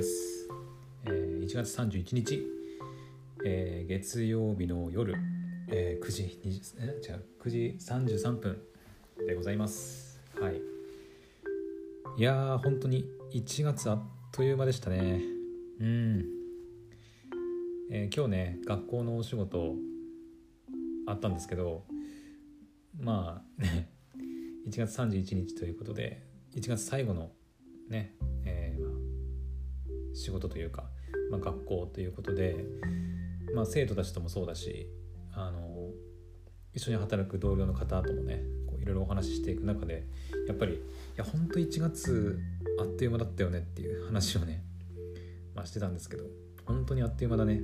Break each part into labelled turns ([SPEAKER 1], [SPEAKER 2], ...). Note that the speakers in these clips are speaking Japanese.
[SPEAKER 1] です、えー、1月31日、えー、月曜日の夜、えー、9時20え違う9時33分でございます。はい。いやー本当に1月あっという間でしたね。うん、えー、今日ね学校のお仕事あったんですけどまあね1月31日ということで1月最後のね、仕事というか、まあ、学校ということで、まあ、生徒たちともそうだしあの一緒に働く同僚の方ともねこういろいろお話ししていく中でやっぱりいや本当1月あっという間だったよねっていう話をね、まあ、してたんですけど本当にあっという間だね。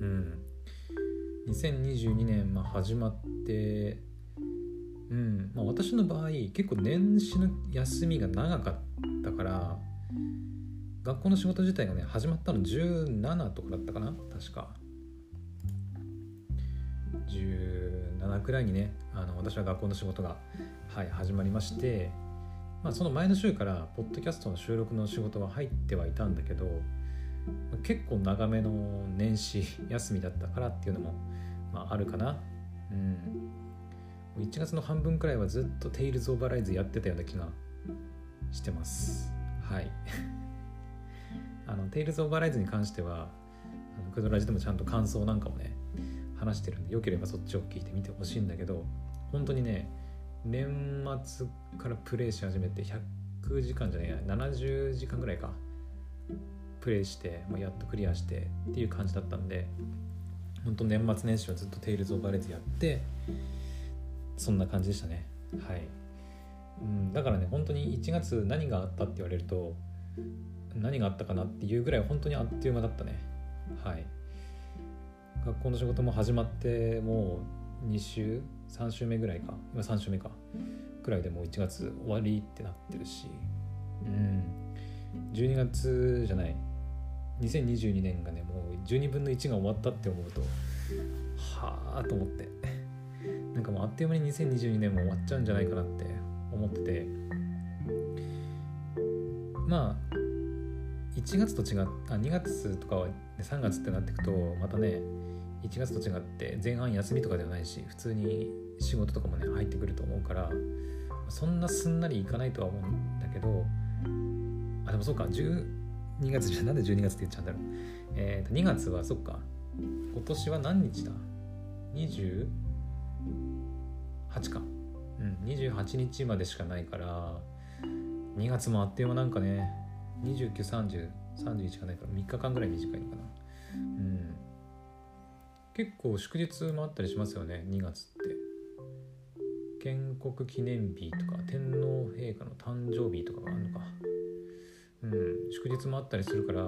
[SPEAKER 1] うん。2022年、まあ、始まってうん。まあ、私の場合結構年始の休みが長かったから学校の仕事自体がね始まったの17とかだったかな？確か。17くらいにねあの私は学校の仕事が、はい、始まりまして、まあ、その前の週からポッドキャストの収録の仕事は入ってはいたんだけど結構長めの年始 休みだったからっていうのも、まあ、あるかな。うん。1月の半分くらいはずっと「テイルズ・オブ・ライズ」やってたような気がしてます。はい。あの「テイルズ・オブ・ライズ」に関してはあのクドラジでもちゃんと感想なんかもね話してるんでよければそっちを聞いてみてほしいんだけど本当にね年末からプレイし始めて100時間じゃないや70時間ぐらいかプレイして、まあ、やっとクリアしてっていう感じだったんで本当年末年始はずっと「テイルズ・オブ・ライズ」やってそんな感じでしたね。はい、うん、だからね本当に1月何があったって言われると何があったかなっていうぐらい本当にあっという間だったね。はい。学校の仕事も始まってもう2週3週目ぐらいか。今3週目か。くらいでもう1月終わりってなってるし。うん。12月じゃない。2022年がねもう12分の1が終わったって思うとはあと思って。なんかもうあっという間に2022年も終わっちゃうんじゃないかなって思ってて。まあ1月と違っあ2月とかは、ね、3月ってなっていくとまたね1月と違って前半休みとかではないし普通に仕事とかもね入ってくると思うからそんなすんなりいかないとは思うんだけどあでもそうか12月じゃなんで12月って言っちゃうんだろう。えっ、ー、と2月はそっか今年は何日だ ?28 か。うん28日までしかないから2月もあっという間なんかね。293031がないから3日間ぐらい短いのかな。うん。結構祝日もあったりしますよね2月って。建国記念日とか天皇陛下の誕生日とかがあるのか。うん。祝日もあったりするから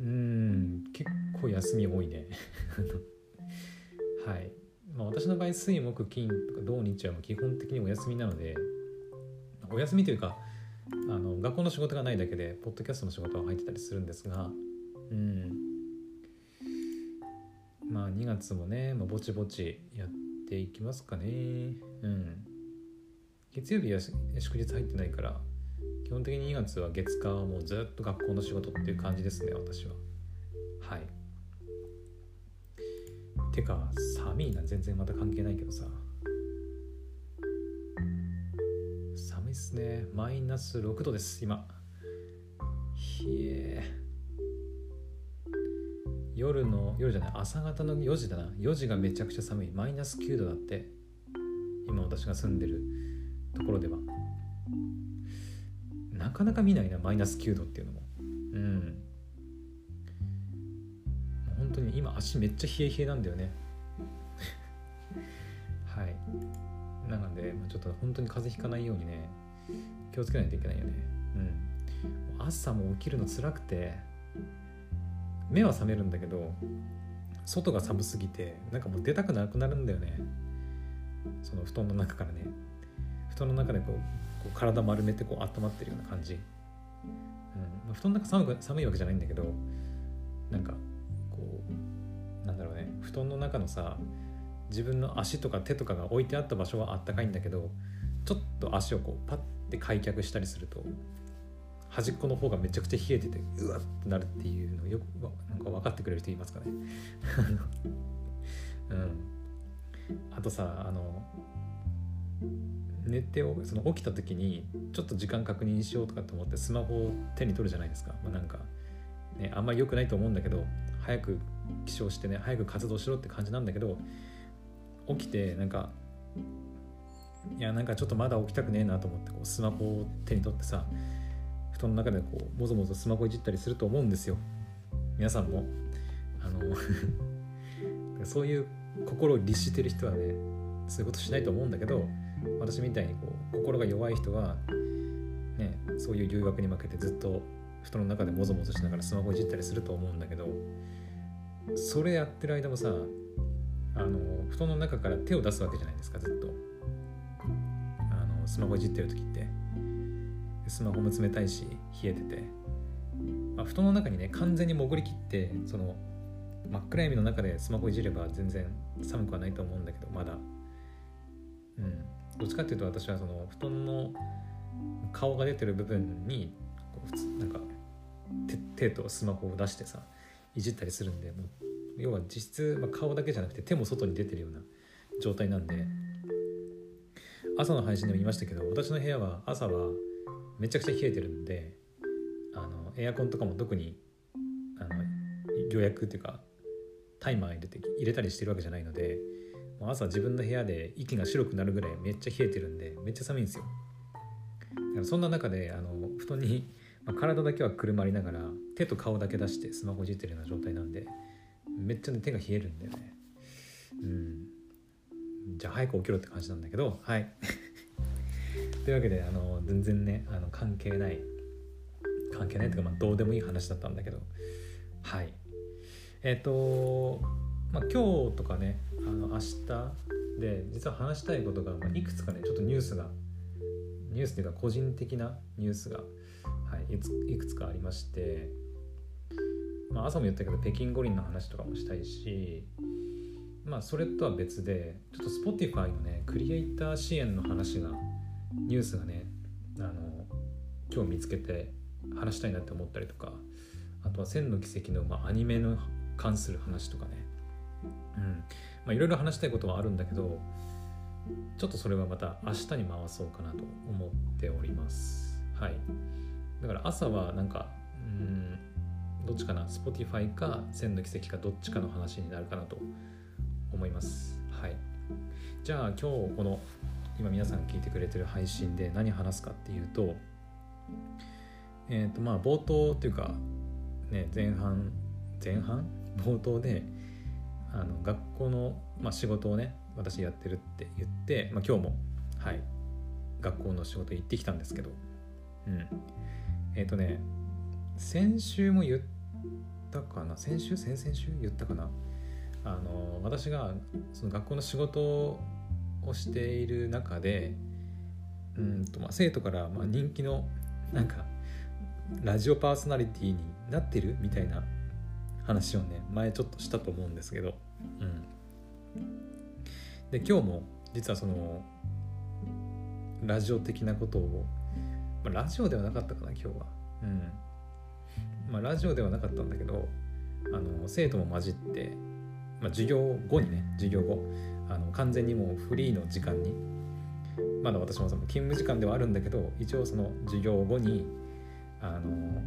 [SPEAKER 1] うん。結構休み多いね。はい。まあ、私の場合水木金とか土日はも基本的にお休みなのでお休みというかあの学校の仕事がないだけでポッドキャストの仕事は入ってたりするんですがうん。まあ2月もね、まあ、ぼちぼちやっていきますかね。うん。月曜日は祝日入ってないから基本的に2月は月火はもうずっと学校の仕事っていう感じですね私は。はい。てか寒いな。全然また関係ないけどさ。寒いっすね。マイナス6度です今。ひえ。夜の夜じゃない朝方の4時だな。4時がめちゃくちゃ寒い。マイナス9度だって。今私が住んでるところでは。なかなか見ないなマイナス9度っていうのも。うん。本当に今足めっちゃ冷え冷えなんだよね。はい。なのでちょっと本当に風邪ひかないようにね。気をつけないといけないよね。うん。朝も起きるの辛くて目は覚めるんだけど外が寒すぎてなんかもう出たくなくなるんだよね。その布団の中からね。布団の中でこうこう体丸めてこう温まってるような感じ、うん。まあ、布団の中寒く寒いわけじゃないんだけどなんかこうなんだろうね。布団の中のさ自分の足とか手とかが置いてあった場所はあったかいんだけどちょっと足をこうパッて開脚したりすると端っこの方がめちゃくちゃ冷えててうわってなるっていうのをよくなんか分かってくれる人いますかね。うん。あとさあの寝てその起きた時にちょっと時間確認しようとかと思ってスマホを手に取るじゃないですか、まあ、なんか、ね、あんまり良くないと思うんだけど早く起床してね早く活動しろって感じなんだけど起きてなんかいやなんかちょっとまだ起きたくねえなと思ってこうスマホを手に取ってさ布団の中でこうもぞもぞスマホいじったりすると思うんですよ。皆さんも。あの そういう心を律してる人はねそういうことしないと思うんだけど私みたいにこう心が弱い人は、ね、そういう誘惑に負けてずっと布団の中でもぞもぞしながらスマホいじったりすると思うんだけどそれやってる間もさあの布団の中から手を出すわけじゃないですかずっと。スマホいじってる時って。スマホも冷たいし冷えてて、まあ、布団の中にね完全に潜りきってその真っ暗闇の中でスマホいじれば全然寒くはないと思うんだけどまだ。うん。どっちかっていうと私はその布団の顔が出てる部分にこう普通なんか手とスマホを出してさいじったりするんでもう要は実質、まあ、顔だけじゃなくて手も外に出てるような状態なんで朝の配信でも言いましたけど私の部屋は朝はめちゃくちゃ冷えてるんであのエアコンとかも特にあの予約っていうかタイマー入れて入れたりしてるわけじゃないので朝自分の部屋で息が白くなるぐらいめっちゃ冷えてるんでめっちゃ寒いんですよ。だからそんな中であの布団に、まあ、体だけはくるまりながら手と顔だけ出してスマホいじってるような状態なんでめっちゃ、ね、手が冷えるんだよね。うん。じゃあ早く起きろって感じなんだけどはい。というわけであの全然ねあの関係ない関係ないというか、まあ、どうでもいい話だったんだけどはい。えっ、ー、とまあ今日とかねあの明日で実は話したいことが、まあ、いくつかねちょっとニュースがニュースというか個人的なニュースが、はい、いくつかありまして、まあ、朝も言ったけど北京五輪の話とかもしたいしまあそれとは別でちょっと Spotify のねクリエイター支援の話がニュースがねあの今日見つけて話したいなって思ったりとかあとは「千の奇跡の」まあ、アニメの関する話とかね。いろいろ話したいことはあるんだけどちょっとそれはまた明日に回そうかなと思っております。はい。だから朝はなんかうんどっちかな？Spotify か千の奇跡かどっちかの話になるかなと思います。はい。じゃあ今日この今皆さん聞いてくれてる配信で何話すかっていうとえっ、ー、とまあ冒頭っていうかね前半前半？冒頭であの学校の、まあ、仕事をね私やってるって言って、まあ、今日もはい学校の仕事行ってきたんですけどうん。えっ、ー、とね先週も言ったかな？先週？先々週？言ったかな？あの私がその学校の仕事をしている中でうんと、まあ、生徒からまあ人気のなんかラジオパーソナリティになってるみたいな話をね前ちょっとしたと思うんですけど、うん、で今日も実はそのラジオ的なことを、まあ、ラジオではなかったかな今日は。うん。まあラジオではなかったんだけどあの生徒も混じって、まあ、授業後にね授業後あの完全にもうフリーの時間にまだ私もその勤務時間ではあるんだけど一応その授業後にあの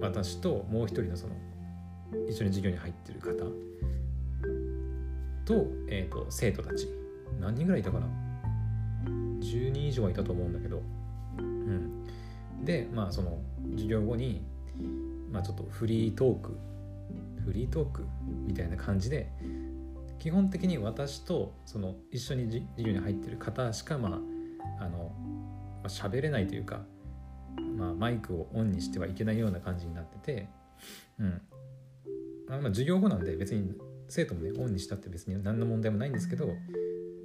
[SPEAKER 1] 私ともう一人のその一緒に授業に入ってる方と,、えーと、生徒たち何人ぐらいいたかな？10人以上はいたと思うんだけど、うん、でまあその授業後に、まあ、ちょっとフリートークフリートークみたいな感じで基本的に私とその一緒に授業に入ってる方しかまああの喋、まあ、れないというか、まあ、マイクをオンにしてはいけないような感じになってて、うん、まあ、授業後なんで別に生徒もねオンにしたって別に何の問題もないんですけど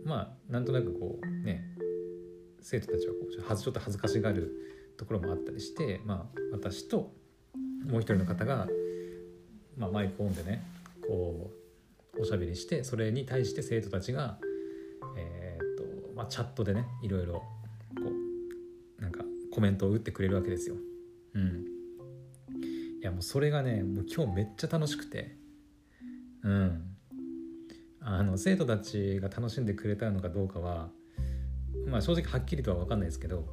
[SPEAKER 1] まあなんとなくこうね生徒たちはこうちょっと恥ずかしがるところもあったりしてまあ私ともう一人の方が、まあ、マイクオンでねこうおしゃべりしてそれに対して生徒たちがえー、っとまあチャットでねいろいろこうなんかコメントを打ってくれるわけですよ。うん。いやもうそれがねもう今日めっちゃ楽しくて。うん。あの生徒たちが楽しんでくれたのかどうかはまあ正直はっきりとは分かんないですけど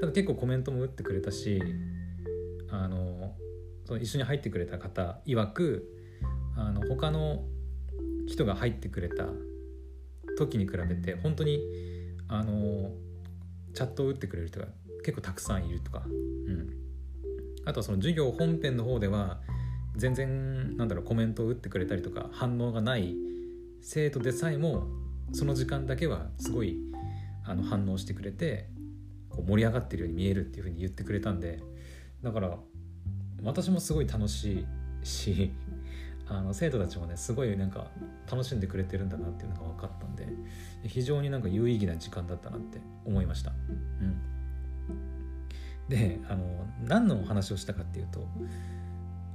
[SPEAKER 1] ただ結構コメントも打ってくれたしあのその一緒に入ってくれた方曰くあの他の人が入ってくれた時に比べて本当にあのチャットを打ってくれる人が結構たくさんいるとか、うん、あとはその授業本編の方では全然なんだろうコメントを打ってくれたりとか反応がない生徒でさえもその時間だけはすごいあの反応してくれてこう盛り上がってるように見えるっていうふうに言ってくれたんで。だから私もすごい楽しいしあの生徒たちもねすごいなんか楽しんでくれてるんだなっていうのが分かったんで非常になんか有意義な時間だったなって思いました。うん、であの何のお話をしたかっていうと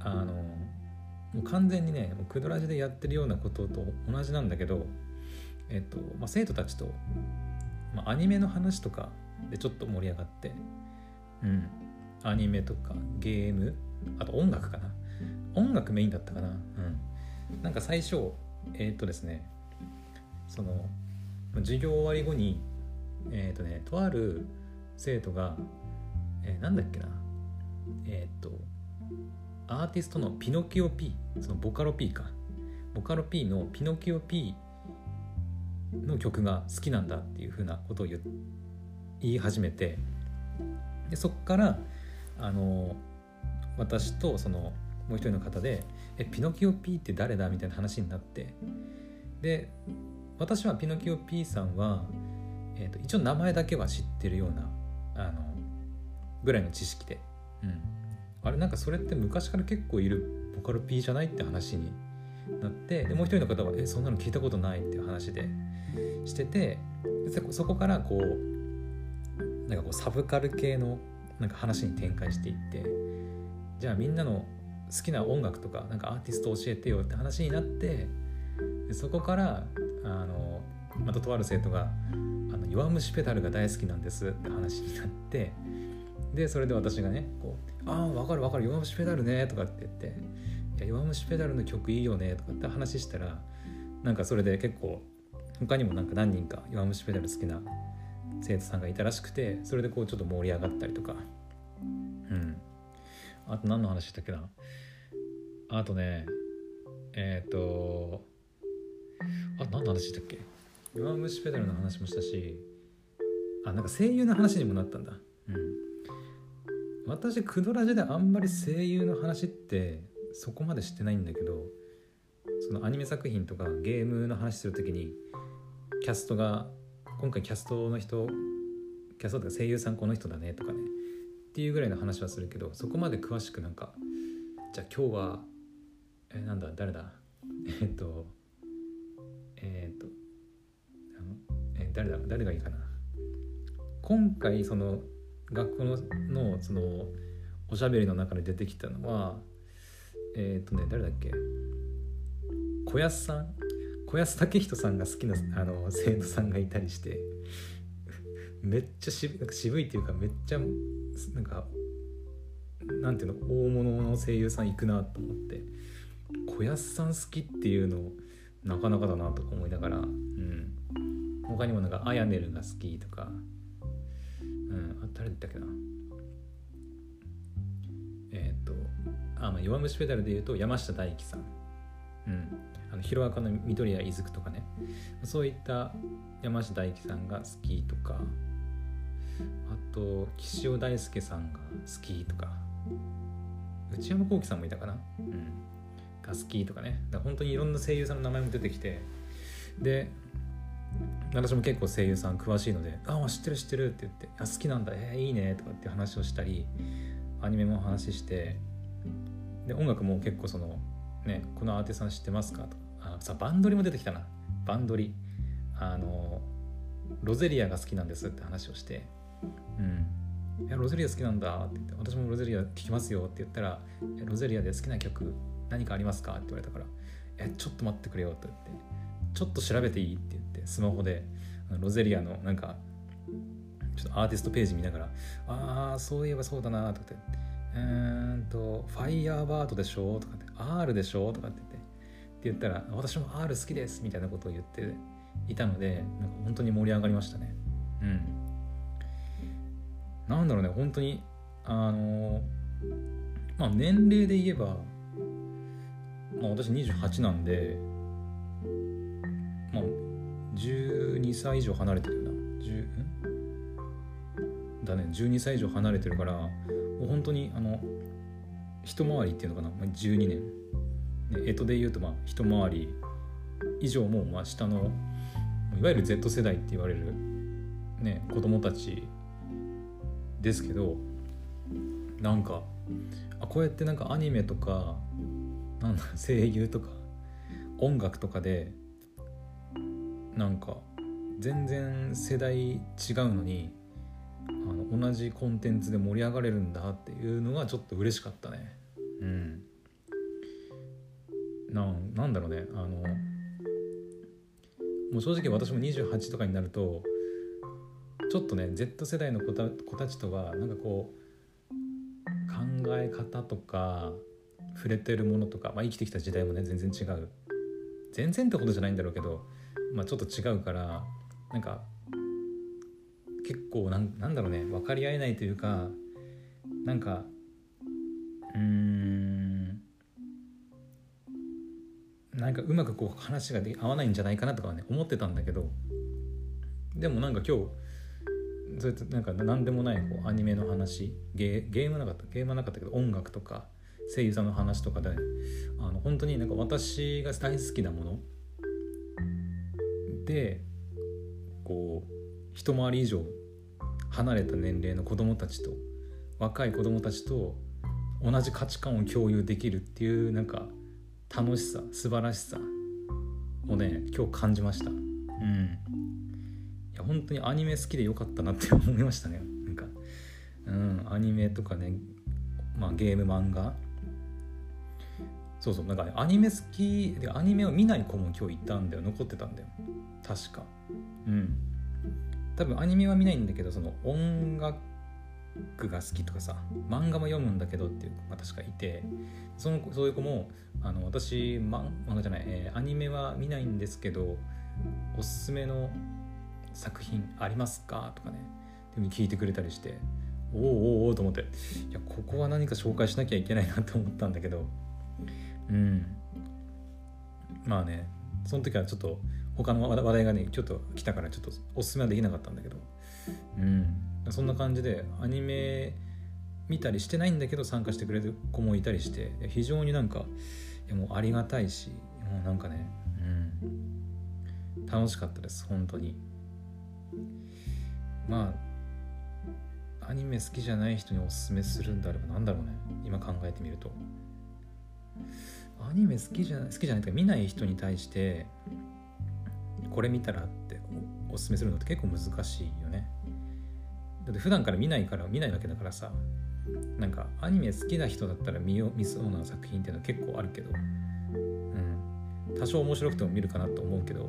[SPEAKER 1] あのもう完全にねクドラジでやってるようなことと同じなんだけど、えっとまあ、生徒たちと、まあ、アニメの話とかでちょっと盛り上がって、うん、アニメとかゲームあと音楽かな。音楽メインだったかな。うん。なんか最初えー、っとですねその授業終わり後にえー、っとねとある生徒が、えー、なんだっけな。えー、っとアーティストのピノキオ P そのボカロ P か。ボカロ P のピノキオ P の曲が好きなんだっていうふうなことを言い始めてでそっからあの私とそのもう一人の方で「えピノキオ P って誰だ?」みたいな話になってで私はピノキオ P さんは、えーと、一応名前だけは知ってるようなあのぐらいの知識で、うん、あれなんかそれって昔から結構いるボカロ P じゃないって話になってでもう一人の方は「えそんなの聞いたことない」っていう話でしててそこからこうなんかこうサブカル系のなんか話に展開していってじゃあみんなの好きな音楽とかなんかアーティスト教えてよって話になってそこからあのまたとある生徒が「あの弱虫ペダルが大好きなんです」って話になってでそれで私がねこう「ああ分かる分かる弱虫ペダルね」とかって言って「いや弱虫ペダルの曲いいよね」とかって話したらなんかそれで結構他にもなんか何人か弱虫ペダル好きな生徒さんがいたらしくてそれでこうちょっと盛り上がったりとかあと何の話したっけな？あとねえっ、ー、とあ何の話したっけ？弱虫ペダルの話もしたしあなんか声優の話にもなったんだ。うん。私クドラジであんまり声優の話ってそこまで知ってないんだけどそのアニメ作品とかゲームの話する時にキャストが今回キャストの人キャストとか声優さんこの人だねとかね。っていうぐらいの話はするけどそこまで詳しくなんかじゃあ今日はえ、なんだ誰だ？えっとえっとあのえ、誰だ？誰がいいかな？今回その学校ののそのおしゃべりの中で出てきたのはえっ、とね誰だっけ？小安さん？小安武人さんが好きなあの生徒さんがいたりしてめっちゃ渋渋いっていうかめっちゃなんかなんていうの？大物の声優さん行くなと思って。小安さん好きっていうのなかなかだなとか思いながら、うん、他にもなんかあやねるが好きとか、うん、あ誰だったっけな。えっ、ー、とあ、まあ、弱虫ペダルで言うと山下大輝さん、うん、あのヒロアカの緑谷いずくとかね。そういった山下大輝さんが好きとか。あと岸尾大輔さんが好きとか内山聖輝さんもいたかな、うん、が好きとかね。だか本当にいろんな声優さんの名前も出てきてで私も結構声優さん詳しいので「ああ知ってる知ってる」って言って「あ好きなんだ。えー、いいね」とかって話をしたりアニメも話してで音楽も結構そのねこのアーティストさん知ってますかと。かあさバンドリも出てきたな。バンドリ。あのロゼリアが好きなんですって話をしてうんいやロゼリア好きなんだって言って私もロゼリア聴きますよって言ったらロゼリアで好きな曲何かありますかって言われたからえちょっと待ってくれよって言ってちょっと調べていいって言ってスマホでロゼリアのなんかちょっとアーティストページ見ながらああそういえばそうだなとかって「うーんとファイヤーバードでしょ?」とかって「R でしょ?」とかって言ってって言ったら「私も R 好きです」みたいなことを言っていたのでなんか本当に盛り上がりましたねうんなんだろうね本当にあのまあ年齢で言えばまあ私28なんでまあ12歳以上離れてるよな10だね12歳以上離れてるからもう本当にあの一回りっていうのかな、まあ、12年。えとで言うとまあ一回り以上もまあ下のいわゆる Z 世代って言われる、ね、子供たちですけどなんかあこうやってなんかアニメとかなんだ 声優とか音楽とかでなんか全然世代違うのにあの同じコンテンツで盛り上がれるんだっていうのがちょっと嬉しかったね。うん。ななんだろうねあのもう正直私も28とかになるとちょっとね Z 世代の子た子たちとはなんかこう考え方とか触れてるものとか、まあ、生きてきた時代もね全然違う。全然ってことじゃないんだろうけど、まあ、ちょっと違うからなんか結構なんなんだろうね分かり合えないというかなんかうんなんかうまくこう話がで合わないんじゃないかなとかはね思ってたんだけどでもなんか今日そうやってなんか何でもないこうアニメの話ゲゲームなかったゲームはなかったけど音楽とか声優さんの話とかであの本当になんか私が大好きなものでこう一回り以上離れた年齢の子供たちと若い子供たちと同じ価値観を共有できるっていうなんか楽しさ素晴らしさをね今日感じました。うん。本当にアニメ好きでよかったなって思いましたね。なんか。うんアニメとかねまあゲーム漫画。そうそうなんか、ね、アニメ好きでアニメを見ない子も今日いたんだよ。残ってたんだよ。確か。うん。多分アニメは見ないんだけどその音楽が好きとかさ漫画も読むんだけどっていう子が確かいて。そのそういう子もあの私漫画じゃない、えー、アニメは見ないんですけどおすすめの作品ありますか？とかねでも聞いてくれたりしておおおおと思っていやここは何か紹介しなきゃいけないなって思ったんだけどうん。まあねその時はちょっと他の話題がねちょっと来たからちょっとおすすめはできなかったんだけどうん。そんな感じでアニメ見たりしてないんだけど参加してくれる子もいたりして非常になんかもうありがたいしもうなんかねうん。楽しかったです本当に。まあアニメ好きじゃない人におすすめするんであればなんだろうね。今考えてみると。アニメ好きじゃない好きじゃないとか見ない人に対してこれ見たらっておすすめするのって結構難しいよね。だって普段から見ないから見ないわけだからさ。なんかアニメ好きな人だったら見よ見そうな作品っていうのは結構あるけど。うん。多少面白くても見るかなと思うけど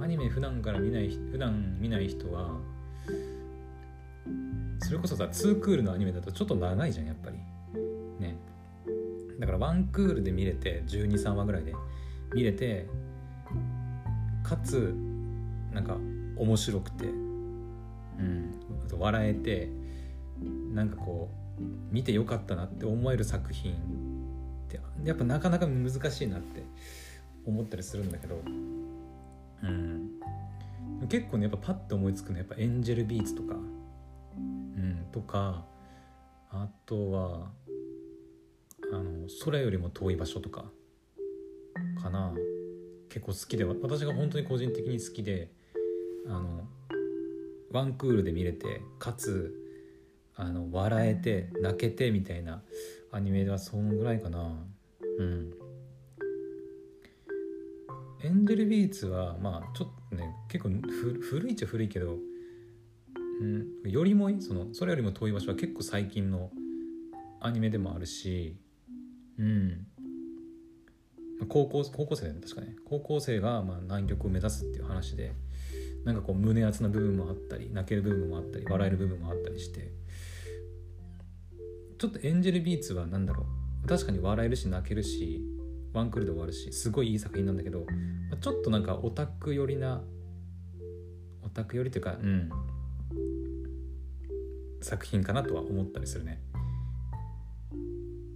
[SPEAKER 1] アニメ普段から見ない普段見ない人はそれこそさ2クールのアニメだとちょっと長いじゃんやっぱり。ね。だから1クールで見れて123話ぐらいで見れてかつなんか面白くて。うん。笑えてなんかこう見てよかったなって思える作品ってやっぱなかなか難しいなって思ったりするんだけど。うん。結構ねやっぱパッと思いつくのはやっぱエンジェルビーツとか。うんとかあとはあの空よりも遠い場所とかかな。結構好きで私が本当に個人的に好きであのワンクールで見れてかつあの笑えて泣けてみたいなアニメではそのぐらいかな。うん。エンジェルビーツはまあちょっとね結構古いっちゃ古いけど、うん、よりもそのそれよりも遠い場所は結構最近のアニメでもあるしうん。高校高校生だよね確かね。高校生がまあ南極を目指すっていう話でなんかこう胸熱な部分もあったり泣ける部分もあったり笑える部分もあったりしてちょっとエンジェルビーツは何だろう。確かに笑えるし泣けるしワンクールで終わるしすごいいい作品なんだけどちょっとなんかオタク寄りなオタク寄りというかうん。作品かなとは思ったりするね。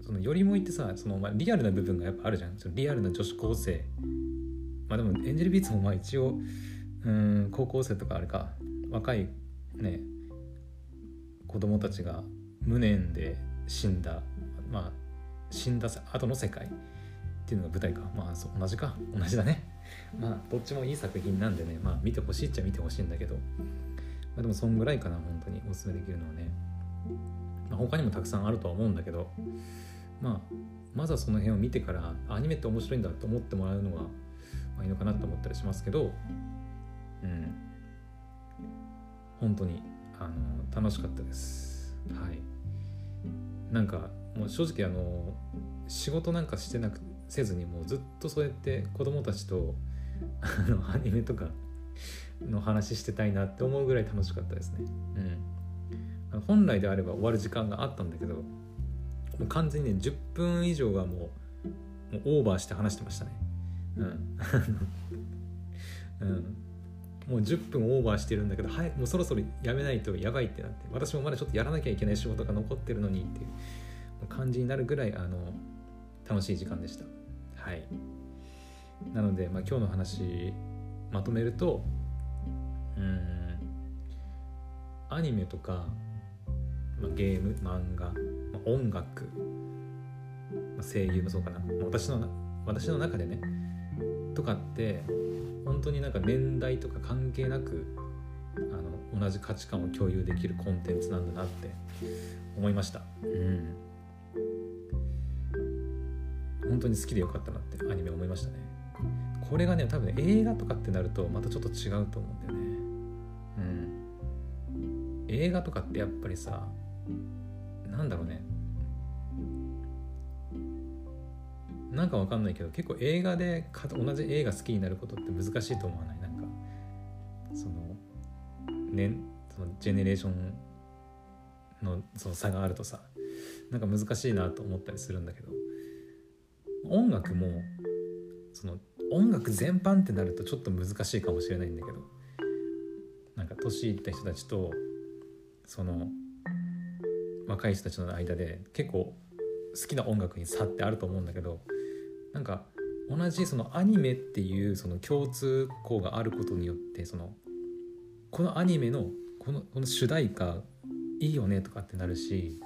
[SPEAKER 1] そのよりもいってさその、まあ、リアルな部分がやっぱあるじゃん。そのリアルな女子高生。まあでもエンジェルビーツもまあ一応うん高校生とかあれか。若いね子供たちが無念で死んだ。まあ死んだ後の世界。っていうのが舞台か。まあそう同じか。同じだね。まあどっちもいい作品なんでね。まあ見てほしいっちゃ見てほしいんだけど、まあ、でもそんぐらいかな本当におすすめできるのはね、まあ、他にもたくさんあるとは思うんだけどまあまずはその辺を見てからアニメって面白いんだと思ってもらうのが、ま、いいのかなと思ったりしますけどうん。本当にあの楽しかったです。はい。なんかもう正直あの仕事なんかしてなくせずにもうずっとそうやって子供たちとあのアニメとかの話してたいなって思うぐらい楽しかったですね。うん。本来であれば終わる時間があったんだけどもう完全にね10分以上がもうもうオーバーして話してましたね。うん。うん。もう10分オーバーしてるんだけど、はい、もうそろそろやめないとやばいってなって、私もまだちょっとやらなきゃいけない仕事が残ってるのにっていう感じになるぐらい、あの、楽しい時間でした。はい。なので、まあ、今日の話、まとめると、うん、アニメとか、まあ、ゲーム、漫画、まあ、音楽、まあ、声優もそうかな。私の、私の中でね、とかって本当になんか年代とか関係なくあの同じ価値観を共有できるコンテンツなんだなって思いました。うん。本当に好きでよかったなってアニメ思いましたね。これがね多分映画とかってなるとまたちょっと違うと思うんだよね。映画とかってやっぱりさなんだろうね。なんかわかんないけど結構映画で同じ映画好きになることって難しいと思わない？なんかそのねそのジェネレーションのその差があるとさなんか難しいなと思ったりするんだけど音楽もその音楽全般ってなるとちょっと難しいかもしれないんだけどなんか年いった人たちとその若い人たちの間で結構好きな音楽に差ってあると思うんだけどなんか同じそのアニメっていうその共通項があることによってそのこのアニメのこのこの主題歌いいよねとかってなるし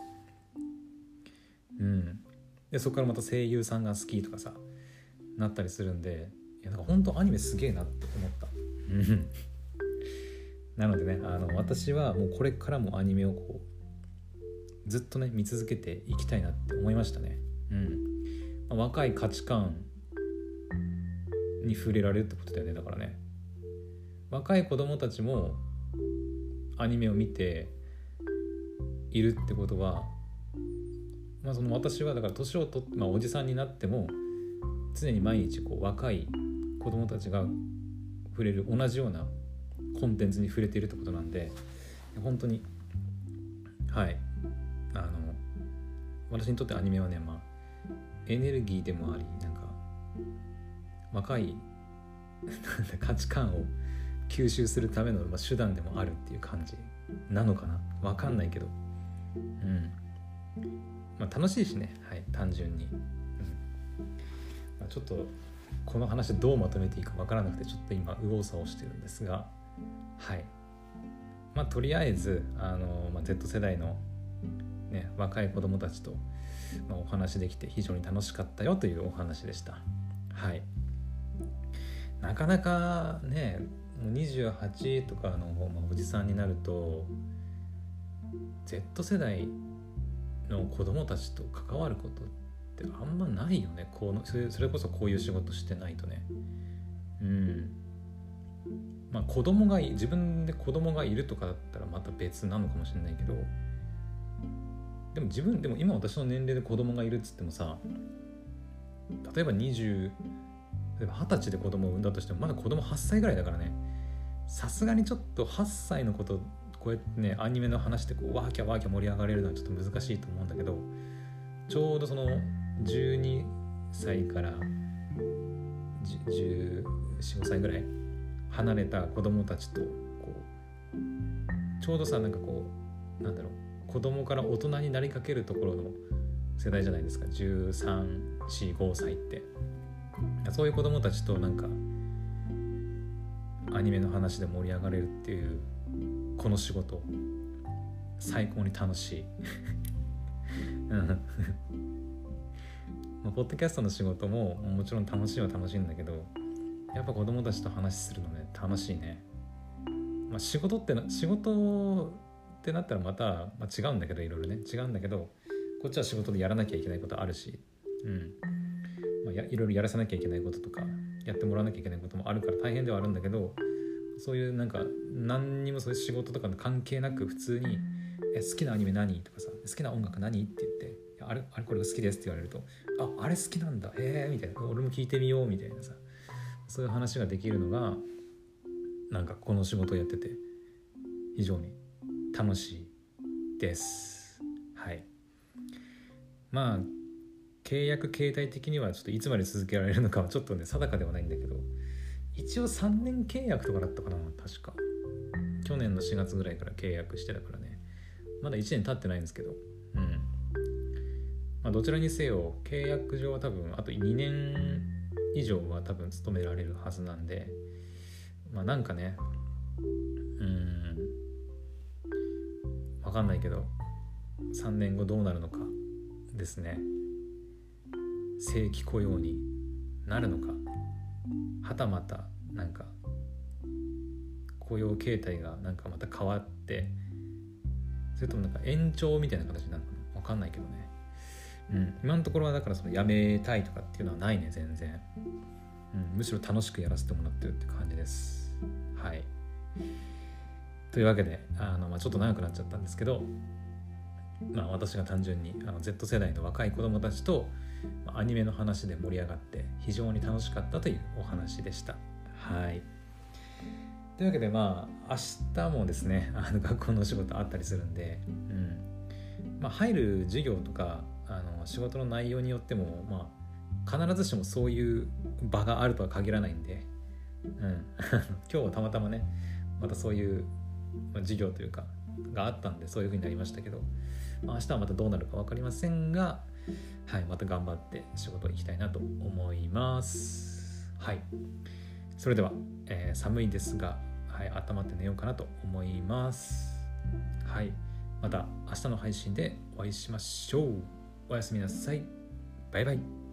[SPEAKER 1] うん。でそこからまた声優さんが好きとかさなったりするんでいやなんか本当アニメすげえなって思った。なのでねあの私はもうこれからもアニメをこうずっとね見続けていきたいなって思いましたね。うん。まあ若い価値観に触れられるってことだよねだからね。若い子供たちもアニメを見ているってことは、まあ、その私はだから年を取って、まあ、おじさんになっても常に毎日こう若い子供たちが触れる同じようなコンテンツに触れているってことなんで本当にはい。あの私にとってアニメはねまあエネルギーでもありなんか若い 価値観を吸収するためのまあ手段でもあるっていう感じなのかな。わかんないけど。うん。まあ楽しいしね。はい。単純に、うん。まあ、ちょっとこの話どうまとめていいかわからなくてちょっと今右往左往してるんですが。はいまあとりあえずあの、まあ、Z 世代のね若い子供たちとまあ、お話できて非常に楽しかったよというお話でした。はい。なかなかね、28とかの、まあ、おじさんになると Z 世代の子供たちと関わることってあんまないよねこのそれこそこういう仕事してないとねうんまあ子供が自分で子供がいるとかだったらまた別なのかもしれないけどでも自分でも今私の年齢で子供がいるっつってもさ例えば20例えば二十歳で子供を産んだとしてもまだ子供8歳ぐらいだからねさすがにちょっと8歳の子とこうやってねアニメの話でこうワーキャワーキャ盛り上がれるのはちょっと難しいと思うんだけどちょうどその12歳から1415歳ぐらい離れた子供たちとこうちょうどさなんかこうなんだろう子供から大人になりかけるところの世代じゃないですか。1345歳って。そういう子供たちとなんかアニメの話で盛り上がれるっていうこの仕事。最高に楽しい。ま、ポッドキャストの仕事ももちろん楽しいは楽しいんだけどやっぱ子供たちと話するのね楽しいね、まあ、仕事ってな仕事ってなったらまた、まあ、違うんだけどいろいろね違うんだけどこっちは仕事でやらなきゃいけないことあるしうんまあ、やいろいろやらせなきゃいけないこととかやってもらわなきゃいけないこともあるから大変ではあるんだけどそういうなんか何にもそういう仕事とかの関係なく普通に「え好きなアニメ何?」とかさ「好きな音楽何?」って言って「あれあれこれが好きです」って言われると「ああれ好きなんだへえ」みたいな「俺も聞いてみよう」みたいなさそういう話ができるのがなんかこの仕事をやってて非常に楽しいです。はい。まあ契約形態的にはちょっといつまで続けられるのかはちょっとね定かではないんだけど一応3年契約とかだったかな確か。去年の4月ぐらいから契約してたからね。まだ1年経ってないんですけど。うん。まあどちらにせよ契約上は多分あと2年以上は多分勤められるはずなんでまあなんかねうんわかんないけど3年後どうなるのかですね。正規雇用になるのか。はたまたなんか雇用形態がなんかまた変わってそれともなんか延長みたいな形になるのかな分かんないけどね。うん。今のところはだからその辞めたいとかっていうのはないね全然、うん、むしろ楽しくやらせてもらってるって感じです。はい。というわけであの、まあ、ちょっと長くなっちゃったんですけどまあ私が単純にあの Z 世代の若い子供たちとアニメの話で盛り上がって非常に楽しかったというお話でした。はい。というわけでまあ明日もですねあの学校のお仕事あったりするんで、うん。まあ、入る授業とかあの仕事の内容によっても、まあ、必ずしもそういう場があるとは限らないんで、うん、今日はたまたまねまたそういう授業というかがあったんでそういう風になりましたけど、まあ、明日はまたどうなるか分かりませんがはい、また頑張って仕事行きたいなと思います。はい。それでは、えー、寒いですが、はい、温まって寝ようかなと思います。はい。また明日の配信でお会いしましょう。おやすみなさい。バイバイ。